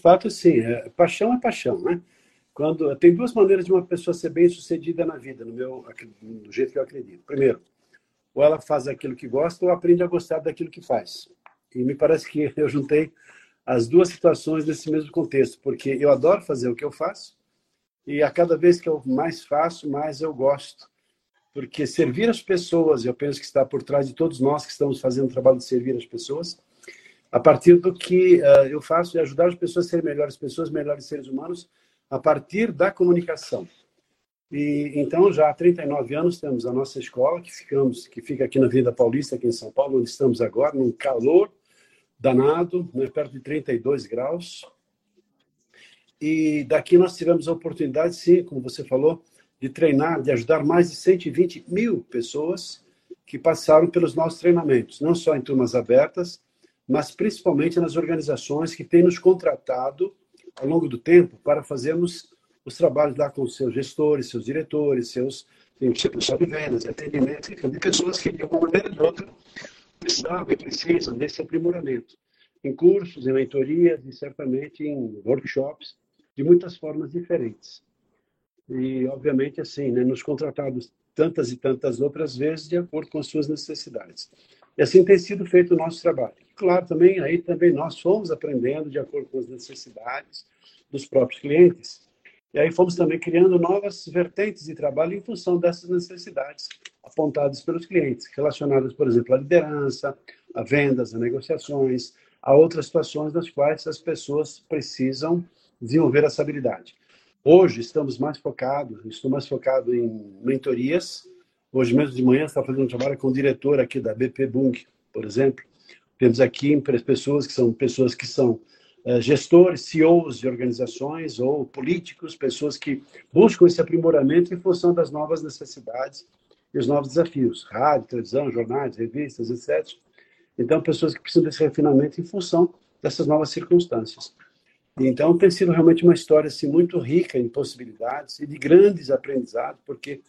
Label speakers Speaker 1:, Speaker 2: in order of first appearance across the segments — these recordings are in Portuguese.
Speaker 1: Fato, sim, é, paixão é paixão, né? Quando tem duas maneiras de uma pessoa ser bem sucedida na vida, no meu, do jeito que eu acredito. Primeiro, ou ela faz aquilo que gosta ou aprende a gostar daquilo que faz. E me parece que eu juntei as duas situações nesse mesmo contexto, porque eu adoro fazer o que eu faço e a cada vez que eu mais faço, mais eu gosto. Porque servir as pessoas, eu penso que está por trás de todos nós que estamos fazendo o trabalho de servir as pessoas, a partir do que uh, eu faço é ajudar as pessoas a serem melhores pessoas, melhores seres humanos, a partir da comunicação. E então já há 39 anos temos a nossa escola que ficamos, que fica aqui na Vida Paulista, aqui em São Paulo, onde estamos agora, num calor danado, né, perto de 32 graus. E daqui nós tivemos a oportunidade, sim, como você falou, de treinar, de ajudar mais de 120 mil pessoas que passaram pelos nossos treinamentos, não só em turmas abertas, mas principalmente nas organizações que têm nos contratado ao longo do tempo para fazermos os trabalhos lá com seus gestores, seus diretores, seus pessoal de vendas, atendimento, de pessoas que de uma maneira ou de outra precisavam e precisam desse aprimoramento em cursos, em mentorias e certamente em workshops de muitas formas diferentes. E, obviamente, assim, né, nos contratados tantas e tantas outras vezes de acordo com as suas necessidades. E assim tem sido feito o nosso trabalho. Claro, também aí também nós fomos aprendendo de acordo com as necessidades dos próprios clientes. E aí fomos também criando novas vertentes de trabalho em função dessas necessidades apontadas pelos clientes, relacionadas, por exemplo, à liderança, a vendas, a negociações, a outras situações das quais as pessoas precisam desenvolver essa habilidade. Hoje estamos mais focados, estou mais focado em mentorias, Hoje mesmo de manhã está fazendo um trabalho com o diretor aqui da BP Bung, por exemplo. Temos aqui pessoas que são pessoas que são uh, gestores, CEOs de organizações ou políticos, pessoas que buscam esse aprimoramento em função das novas necessidades e os novos desafios, rádio, televisão, jornais, revistas, etc. Então, pessoas que precisam desse refinamento em função dessas novas circunstâncias. Então, tem sido realmente uma história assim, muito rica em possibilidades e de grandes aprendizados, porque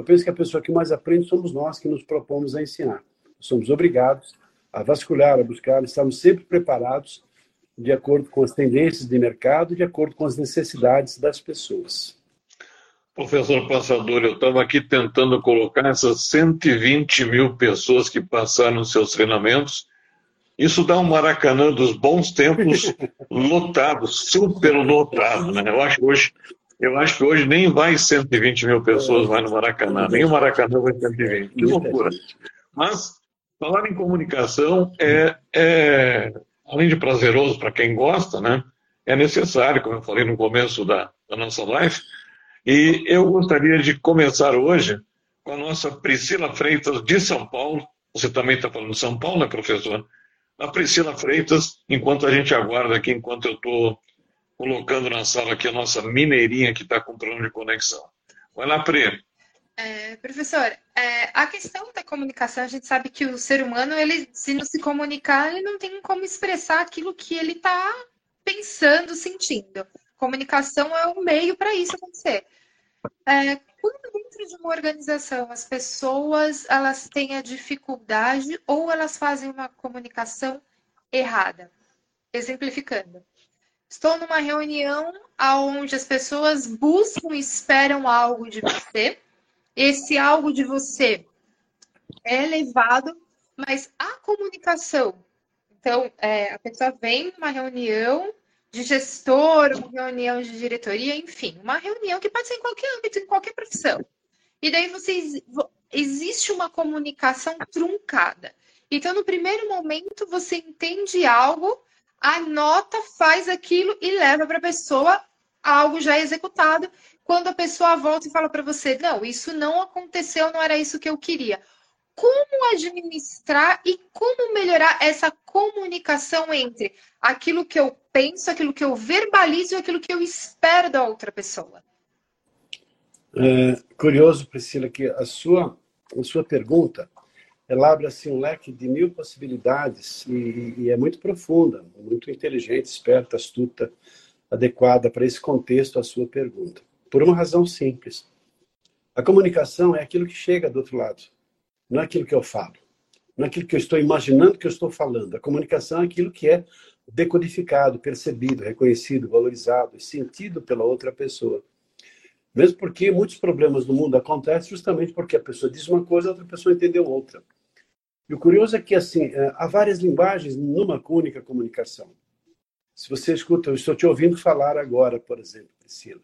Speaker 1: eu penso que a pessoa que mais aprende somos nós que nos propomos a ensinar. Somos obrigados a vasculhar, a buscar, estamos sempre preparados de acordo com as tendências de mercado, de acordo com as necessidades das pessoas.
Speaker 2: Professor Passador, eu estava aqui tentando colocar essas 120 mil pessoas que passaram seus treinamentos. Isso dá um Maracanã dos bons tempos lotado, super lotado. Né? Eu acho que hoje eu acho que hoje nem vai 120 mil pessoas vai no Maracanã, nem o Maracanã vai 120. Que loucura. Mas, falar em comunicação é, é além de prazeroso para quem gosta, né? É necessário, como eu falei no começo da, da nossa live. E eu gostaria de começar hoje com a nossa Priscila Freitas de São Paulo. Você também está falando de São Paulo, né, professor? A Priscila Freitas, enquanto a gente aguarda aqui, enquanto eu estou colocando na sala aqui a nossa mineirinha que está com problema de conexão. Vai lá, Pri.
Speaker 3: É, professor, é, a questão da comunicação, a gente sabe que o ser humano, ele, se não se comunicar, ele não tem como expressar aquilo que ele está pensando, sentindo. Comunicação é um meio para isso acontecer. É, quando dentro de uma organização as pessoas elas têm a dificuldade ou elas fazem uma comunicação errada, exemplificando, Estou numa reunião onde as pessoas buscam e esperam algo de você. Esse algo de você é elevado, mas a comunicação. Então, é, a pessoa vem numa reunião de gestor, uma reunião de diretoria, enfim, uma reunião que pode ser em qualquer âmbito, em qualquer profissão. E daí existe uma comunicação truncada. Então, no primeiro momento, você entende algo anota, faz aquilo e leva para a pessoa algo já executado. Quando a pessoa volta e fala para você, não, isso não aconteceu, não era isso que eu queria. Como administrar e como melhorar essa comunicação entre aquilo que eu penso, aquilo que eu verbalizo e aquilo que eu espero da outra pessoa.
Speaker 1: É, curioso, Priscila, que a sua, a sua pergunta ela abre assim um leque de mil possibilidades e, e é muito profunda, muito inteligente, esperta, astuta, adequada para esse contexto a sua pergunta. Por uma razão simples. A comunicação é aquilo que chega do outro lado, não é aquilo que eu falo, não é aquilo que eu estou imaginando que eu estou falando. A comunicação é aquilo que é decodificado, percebido, reconhecido, valorizado e sentido pela outra pessoa. Mesmo porque muitos problemas no mundo acontecem justamente porque a pessoa diz uma coisa, a outra pessoa entendeu outra. E o curioso é que, assim, é, há várias linguagens numa única comunicação. Se você escuta, eu estou te ouvindo falar agora, por exemplo, Priscila.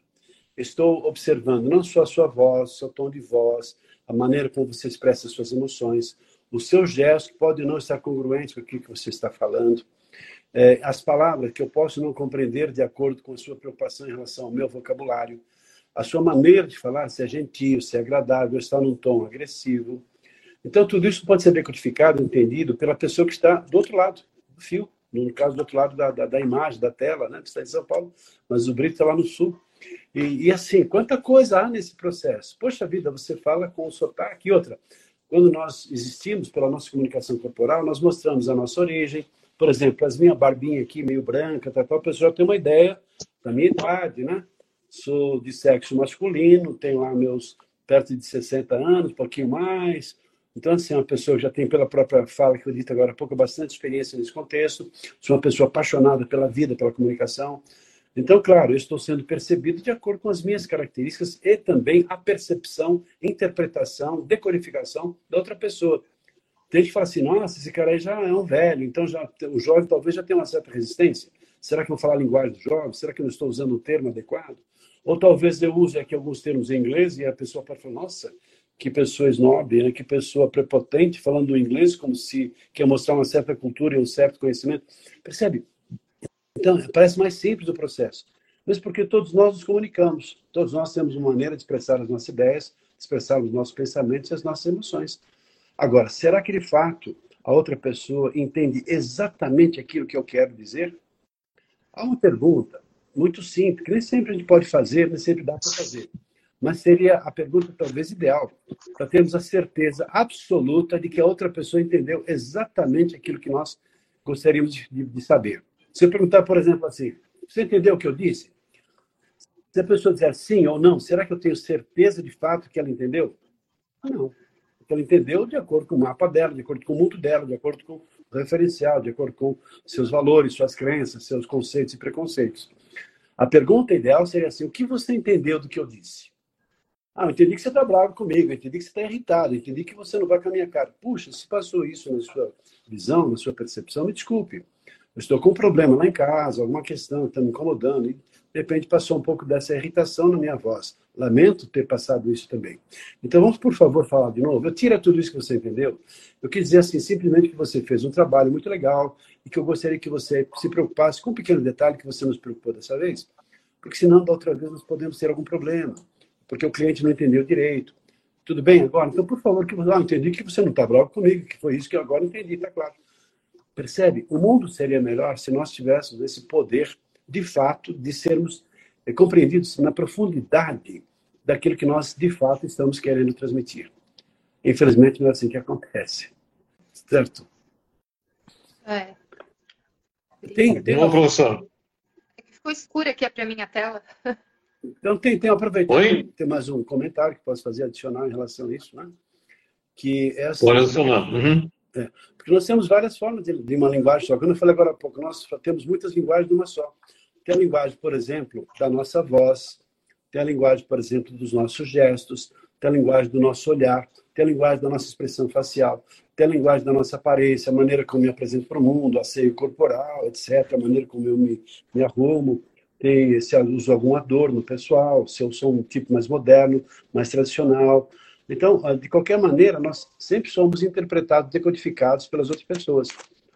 Speaker 1: Estou observando não só a sua voz, seu tom de voz, a maneira como você expressa as suas emoções, os seus gestos podem não estar congruentes com aquilo que você está falando, é, as palavras que eu posso não compreender de acordo com a sua preocupação em relação ao meu vocabulário, a sua maneira de falar, se é gentil, se é agradável, está num tom agressivo, então, tudo isso pode ser decodificado, entendido pela pessoa que está do outro lado do fio, no caso, do outro lado da, da, da imagem, da tela, né? Está em São Paulo, mas o Brito está lá no sul. E, e, assim, quanta coisa há nesse processo. Poxa vida, você fala com o sotaque. E outra, quando nós existimos pela nossa comunicação corporal, nós mostramos a nossa origem. Por exemplo, as minha barbinha aqui, meio branca, tal, tal, a pessoa tem uma ideia da minha idade, né? Sou de sexo masculino, tenho lá meus perto de 60 anos, um pouquinho mais, então, assim, é uma pessoa já tem, pela própria fala que eu disse agora há pouco, bastante experiência nesse contexto, sou uma pessoa apaixonada pela vida, pela comunicação. Então, claro, eu estou sendo percebido de acordo com as minhas características e também a percepção, interpretação, decodificação da outra pessoa. Tem gente que fala assim, nossa, esse cara aí já é um velho, então já, o jovem talvez já tenha uma certa resistência. Será que eu vou falar a linguagem do jovem? Será que eu não estou usando o termo adequado? Ou talvez eu use aqui alguns termos em inglês e a pessoa pode falar, nossa, que pessoa snob, né? que pessoa prepotente, falando inglês como se quer mostrar uma certa cultura e um certo conhecimento. Percebe? Então, parece mais simples o processo. Mas porque todos nós nos comunicamos, todos nós temos uma maneira de expressar as nossas ideias, de expressar os nossos pensamentos e as nossas emoções. Agora, será que de fato a outra pessoa entende exatamente aquilo que eu quero dizer? Há uma pergunta muito simples, que nem sempre a gente pode fazer, nem sempre dá para fazer mas seria a pergunta talvez ideal para termos a certeza absoluta de que a outra pessoa entendeu exatamente aquilo que nós gostaríamos de, de saber. Se eu perguntar, por exemplo, assim, você entendeu o que eu disse? Se a pessoa disser sim ou não, será que eu tenho certeza de fato que ela entendeu? Não. Ela entendeu de acordo com o mapa dela, de acordo com o mundo dela, de acordo com o referencial, de acordo com seus valores, suas crenças, seus conceitos e preconceitos. A pergunta ideal seria assim: o que você entendeu do que eu disse? Ah, eu entendi que você está bravo comigo, eu entendi que você está irritado, eu entendi que você não vai com a minha cara. Puxa, se passou isso na sua visão, na sua percepção, me desculpe. Eu estou com um problema lá em casa, alguma questão que está me incomodando, e de repente passou um pouco dessa irritação na minha voz. Lamento ter passado isso também. Então vamos, por favor, falar de novo. Eu tira tudo isso que você entendeu. Eu quis dizer assim, simplesmente que você fez um trabalho muito legal e que eu gostaria que você se preocupasse com um pequeno detalhe que você nos preocupou dessa vez, porque senão da outra vez nós podemos ter algum problema porque o cliente não entendeu direito. Tudo bem agora? Então, por favor, que você. Ah, entendi que você não está bravo comigo, que foi isso que eu agora entendi, está claro. Percebe? O mundo seria melhor se nós tivéssemos esse poder, de fato, de sermos é, compreendidos na profundidade daquilo que nós, de fato, estamos querendo transmitir. Infelizmente, não é assim que acontece. Certo?
Speaker 3: É.
Speaker 2: Tem, tem uma professor.
Speaker 3: Ficou escura aqui para minha tela.
Speaker 1: Então, tem, tem aproveitando, tem mais um comentário que posso fazer adicional em relação a isso, né? Que assim,
Speaker 2: Pode adicionar. Uhum.
Speaker 1: É, porque nós temos várias formas de, de, uma linguagem só. Quando eu falei agora há pouco, nós temos muitas linguagens de uma só. Tem a linguagem, por exemplo, da nossa voz, tem a linguagem, por exemplo, dos nossos gestos, tem a linguagem do nosso olhar, tem a linguagem da nossa expressão facial, tem a linguagem da nossa aparência, a maneira como eu me apresento para o mundo, asseio corporal, etc., a maneira como eu me, me arrumo, tem, se uso algum adorno pessoal, se eu sou um tipo mais moderno, mais tradicional. Então, ah, de qualquer maneira, nós sempre somos interpretados, decodificados pelas outras pessoas,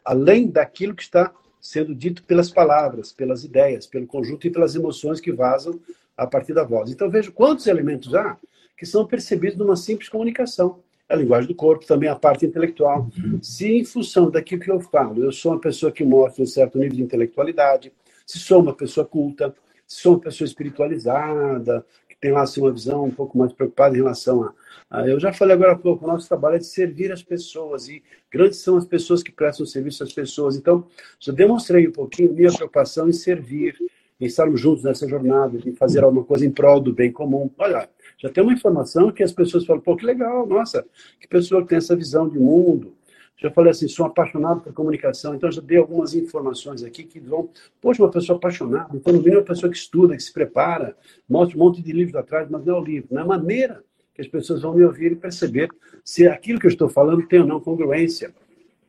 Speaker 1: além daquilo que está sendo dito pelas palavras, pelas ideias, pelo conjunto e pelas emoções que vazam a partir da voz. Então, vejo quantos elementos há que são percebidos numa simples comunicação. a linguagem do corpo, também a parte intelectual. Se, em função daquilo que eu falo, eu sou uma pessoa que mostra um certo nível de intelectualidade, se sou uma pessoa culta, se sou uma pessoa espiritualizada, que tem lá assim, uma visão um pouco mais preocupada em relação a. Eu já falei agora há pouco, o nosso trabalho é de servir as pessoas, e grandes são as pessoas que prestam serviço às pessoas. Então, já demonstrei um pouquinho minha preocupação em servir, em estarmos juntos nessa jornada, em fazer alguma coisa em prol do bem comum. Olha, já tem uma informação que as pessoas falam, pô, que legal, nossa, que pessoa que tem essa visão de mundo. Já falei assim, sou apaixonado por comunicação, então já dei algumas informações aqui que vão, poxa, uma pessoa apaixonada, então mínimo uma pessoa que estuda, que se prepara, mostra um monte de livros atrás, mas não é o livro, não é a maneira que as pessoas vão me ouvir e perceber se aquilo que eu estou falando tem ou não congruência,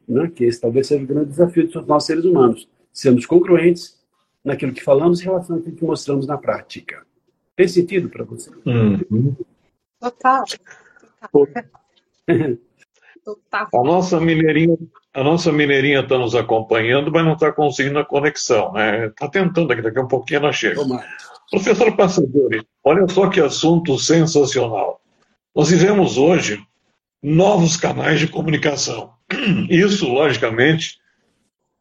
Speaker 1: né? que esse talvez seja o grande desafio de nós seres humanos, sermos congruentes naquilo que falamos em relação àquilo que mostramos na prática. Tem sentido para você?
Speaker 3: Uhum. Total. Total.
Speaker 2: Total. A nossa mineirinha, a nossa mineirinha está nos acompanhando, mas não está conseguindo a conexão, né? Está tentando aqui, daqui a um pouquinho ela chega. Professor Passadori, olha só que assunto sensacional. Nós vivemos hoje novos canais de comunicação. Isso, logicamente,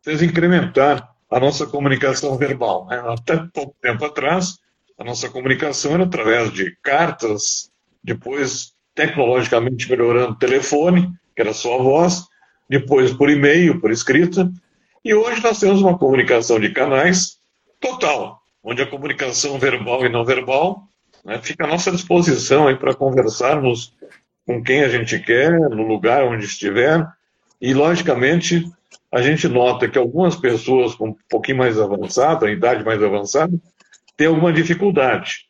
Speaker 2: fez incrementar a nossa comunicação verbal. Né? Até pouco tempo atrás, a nossa comunicação era através de cartas, depois tecnologicamente melhorando telefone, que era só a voz, depois por e-mail, por escrita, e hoje nós temos uma comunicação de canais total, onde a comunicação verbal e não verbal né, fica à nossa disposição para conversarmos com quem a gente quer, no lugar onde estiver, e logicamente a gente nota que algumas pessoas com um pouquinho mais avançada, idade mais avançada, tem alguma dificuldade.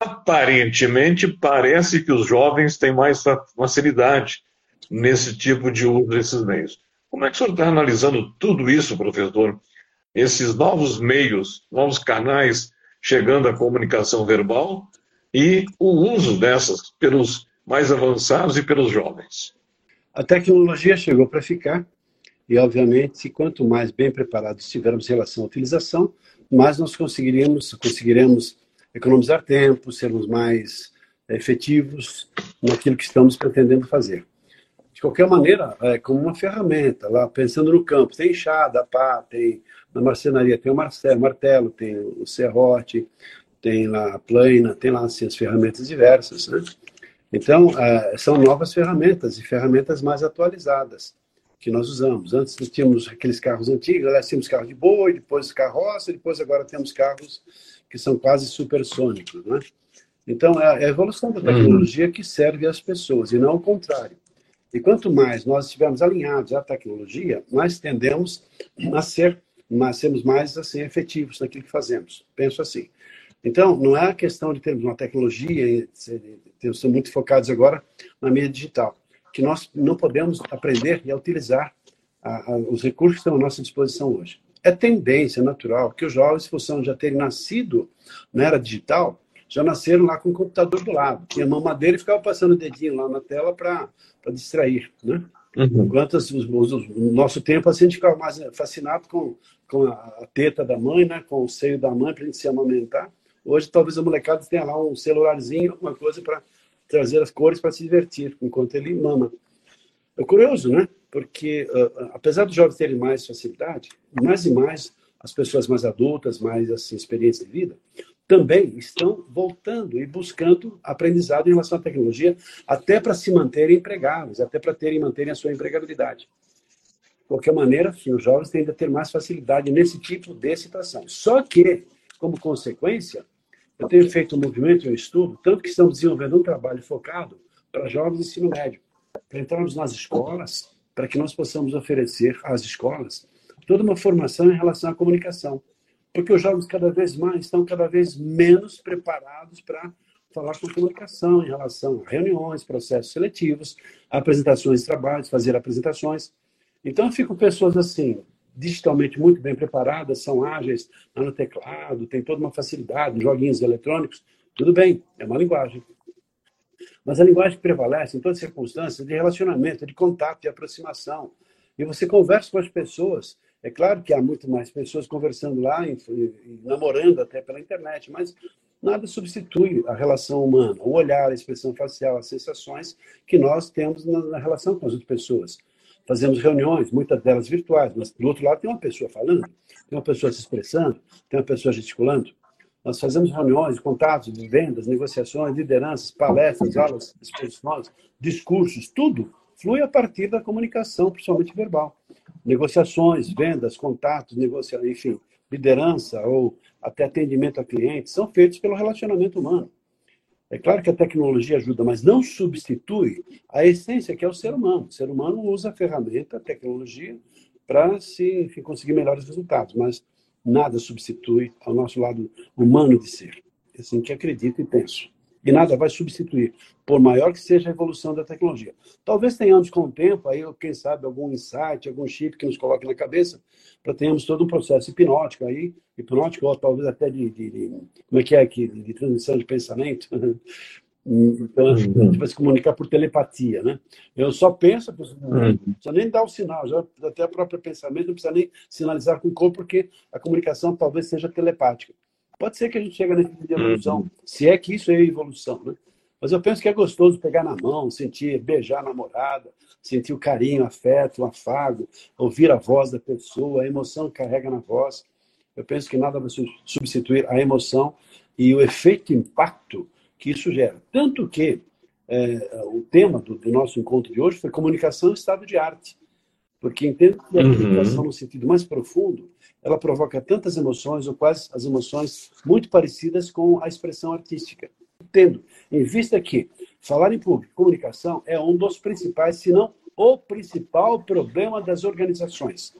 Speaker 2: Aparentemente, parece que os jovens têm mais facilidade nesse tipo de uso desses meios. Como é que o senhor está analisando tudo isso, professor? Esses novos meios, novos canais chegando à comunicação verbal e o uso dessas pelos mais avançados e pelos jovens.
Speaker 1: A tecnologia chegou para ficar e, obviamente, quanto mais bem preparados estivermos em relação à utilização, mais nós conseguiremos economizar tempo, sermos mais efetivos naquilo que estamos pretendendo fazer. De qualquer maneira, é como uma ferramenta, lá pensando no campo, tem enxada, pá, tem na marcenaria tem o martelo, martelo tem o serrote, tem lá a plana, tem lá assim, as ferramentas diversas, né? Então, uh, são novas ferramentas e ferramentas mais atualizadas que nós usamos. Antes tínhamos aqueles carros antigos, nós tínhamos carro de boi, depois carroça, depois agora temos carros que são quase supersônicos, né? Então, é, é a evolução da tecnologia que serve às pessoas, e não o contrário. E quanto mais nós estivermos alinhados à tecnologia, mais tendemos a ser, a sermos mais assim, efetivos naquilo que fazemos. Penso assim. Então, não é a questão de termos uma tecnologia, temos muito focados agora na mídia digital que nós não podemos aprender e utilizar a, a, os recursos que estão à nossa disposição hoje. É tendência natural que os jovens, de já terem nascido na era digital, já nasceram lá com o computador do lado. Tinha mamadeira e ficava passando o dedinho lá na tela para distrair, né? Uhum. Enquanto os, os, o nosso tempo, assim, a gente ficava mais fascinado com, com a, a teta da mãe, né? com o seio da mãe, para a gente se amamentar. Hoje, talvez a molecada tenha lá um celularzinho, alguma coisa para trazer as cores para se divertir enquanto ele mama. É curioso, né? Porque, uh, apesar dos jovens terem mais facilidade, mais e mais as pessoas mais adultas, mais assim, experiência de vida, também estão voltando e buscando aprendizado em relação à tecnologia, até para se manterem empregáveis, até para terem manterem a sua empregabilidade. De qualquer maneira, os jovens tendem a ter mais facilidade nesse tipo de situação. Só que, como consequência, eu tenho feito um movimento, um estudo, tanto que estamos desenvolvendo um trabalho focado para jovens de ensino médio, para entrarmos nas escolas, para que nós possamos oferecer às escolas toda uma formação em relação à comunicação. Porque os jovens cada vez mais estão cada vez menos preparados para falar com comunicação em relação a reuniões, processos seletivos, apresentações de trabalhos, fazer apresentações. Então, ficam pessoas assim, digitalmente muito bem preparadas, são ágeis no teclado, tem toda uma facilidade, joguinhos eletrônicos, tudo bem, é uma linguagem. Mas a linguagem prevalece em todas as circunstâncias de relacionamento, de contato, de aproximação. E você conversa com as pessoas. É claro que há muito mais pessoas conversando lá, namorando até pela internet, mas nada substitui a relação humana, o olhar, a expressão facial, as sensações que nós temos na, relação com as outras pessoas. Fazemos reuniões, muitas delas virtuais, mas do outro lado tem uma pessoa falando, tem uma pessoa se expressando, tem uma pessoa gesticulando. Nós fazemos reuniões, contatos vendas, negociações, lideranças, palestras, aulas, exposições, discursos, tudo flui a partir da comunicação, principalmente verbal. Negociações, vendas, contatos, negocia... enfim, liderança ou até atendimento a clientes são feitos pelo relacionamento humano. É claro que a tecnologia ajuda, mas não substitui a essência que é o ser humano. O ser humano usa a ferramenta, a tecnologia, para se enfim, conseguir melhores resultados, mas nada substitui ao nosso lado humano de ser. É assim que acredito e penso e nada vai substituir, por maior que seja a evolução da tecnologia. Talvez tenhamos com o tempo, aí, quem sabe, algum insight, algum chip que nos coloque na cabeça, para termos todo um processo hipnótico aí, hipnótico, ou talvez até de, de, de como é que é aqui, de, de transmissão de pensamento. Então, a gente vai se comunicar por telepatia, né? Eu só penso, não precisa nem dar o sinal, já até o próprio pensamento, não precisa nem sinalizar com o corpo, porque a comunicação talvez seja telepática. Pode ser que a gente chegue nesse nível de evolução, uhum. se é que isso é evolução, né? Mas eu penso que é gostoso pegar na mão, sentir, beijar a namorada, sentir o carinho, o afeto, o afago, ouvir a voz da pessoa, a emoção que carrega na voz. Eu penso que nada vai substituir a emoção e o efeito impacto que isso gera. Tanto que é, o tema do, do, nosso encontro de hoje foi comunicação e estado de arte. Porque entendo que a uhum. comunicação, no sentido mais profundo, ela provoca tantas emoções, ou quase as emoções muito parecidas com a expressão artística. Tendo em vista que falar em público, comunicação, é um dos principais, se não o principal problema das organizações.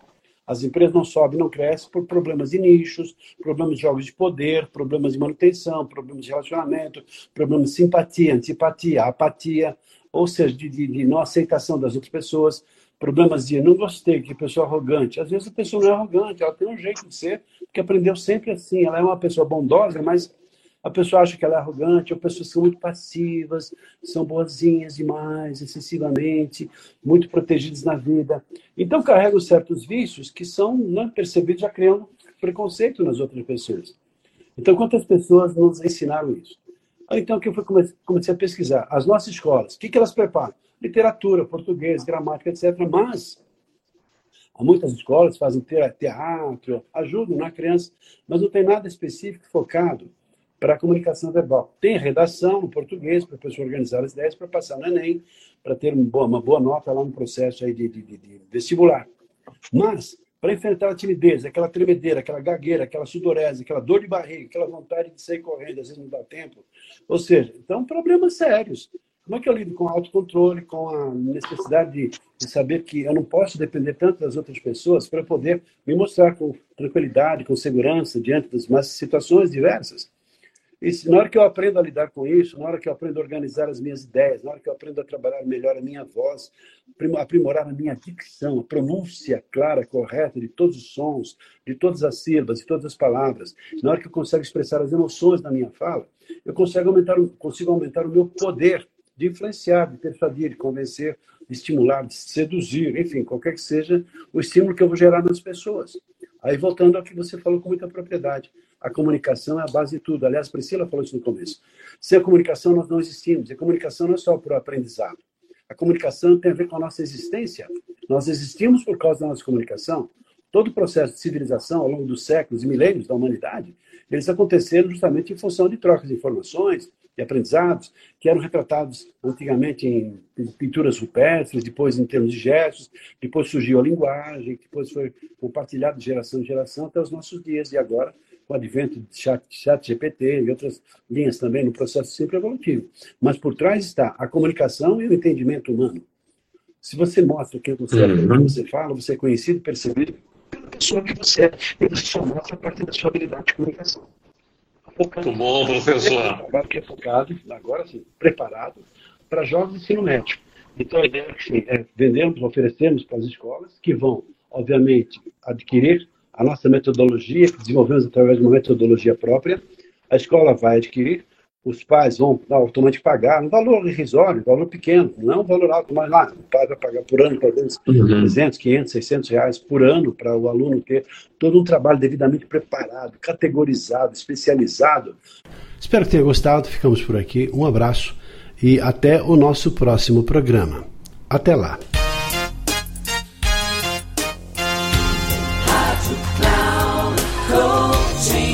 Speaker 1: As empresas não sobem, não crescem por problemas de nichos, problemas de jogos de poder, problemas de manutenção, problemas de relacionamento, problemas de simpatia, antipatia, apatia, ou seja, de, de, de não aceitação das outras pessoas, problemas de não gostei, que pessoa arrogante. Às vezes a pessoa não é arrogante, ela tem um jeito de ser, que aprendeu sempre assim. Ela é uma pessoa bondosa, mas a pessoa acha que ela é arrogante, ou pessoas são muito passivas, são boazinhas demais, excessivamente, muito protegidas na vida. Então carregam certos vícios que são não percebidos, já criando preconceito nas outras pessoas. Então, quantas pessoas nos ensinaram isso? Então, que eu fui, comecei a pesquisar. As nossas escolas, o que, que elas preparam? Literatura, português, gramática, etc. Mas muitas escolas fazem teatro, ajudam na criança, mas não tem nada específico focado para a comunicação verbal. Tem redação no português para a pessoa organizar as ideias para passar no Enem, para ter uma boa, uma boa nota lá no processo aí de, de, de, de vestibular. Mas, para enfrentar a timidez, aquela tremedeira, aquela gagueira, aquela sudorese, aquela dor de barriga, aquela vontade de sair correndo, às vezes não dá tempo. Ou seja, então, problemas sérios. Como é que eu lido com autocontrole, com a necessidade de, de, saber que eu não posso depender tanto das outras pessoas para poder me mostrar com tranquilidade, com segurança diante das mais situações diversas? E se, na hora que eu aprendo a lidar com isso, na hora que eu aprendo a organizar as minhas ideias, na hora que eu aprendo a trabalhar melhor a minha voz, aprimorar a minha dicção, a pronúncia clara, correta de todos os sons, de todas as sílabas, de todas as palavras, na hora que eu consigo expressar as emoções na minha fala, eu consigo aumentar, consigo aumentar o meu poder de influenciar, de persuadir, de convencer, de estimular, de seduzir, enfim, qualquer que seja o estímulo que eu vou gerar nas pessoas. Aí, voltando ao que você falou com muita propriedade, a comunicação é a base de tudo. Aliás, Priscila falou isso no começo. Sem a comunicação, nós não existimos. E a comunicação não é só para o aprendizado. A comunicação tem a ver com a nossa existência. Nós existimos por causa da nossa comunicação. Todo o processo de civilização ao longo dos séculos e milênios da humanidade, eles aconteceram justamente em função de trocas de informações, de aprendizados, que eram retratados antigamente em pinturas rupestres, depois em termos de gestos, depois surgiu a linguagem, depois foi compartilhado de geração em geração até os nossos dias, e agora com o advento de chat, chat GPT e outras linhas também no processo sempre evolutivo. Mas por trás está a comunicação e o entendimento humano. Se você mostra quem você é, uhum. você fala, você é conhecido, percebido pela pessoa que você é, e você só mostra a partir da sua habilidade de comunicação
Speaker 2: focado. Muito bom, professor.
Speaker 1: Que é focado, agora sim, preparado para jovens de ensino médio. Então, a ideia é, é vendermos, oferecermos para as escolas, que vão, obviamente, adquirir a nossa metodologia, que desenvolvemos através de uma metodologia própria. A escola vai adquirir, os pais vão automaticamente pagar um valor irrisório, um valor pequeno, não é um valor alto, mas lá, o pai vai pagar por ano, talvez uhum. 300, 500, 600 reais por ano para o aluno ter todo um trabalho devidamente preparado, categorizado, especializado. Espero que tenha gostado, ficamos por aqui, um abraço e até o nosso próximo programa. Até lá!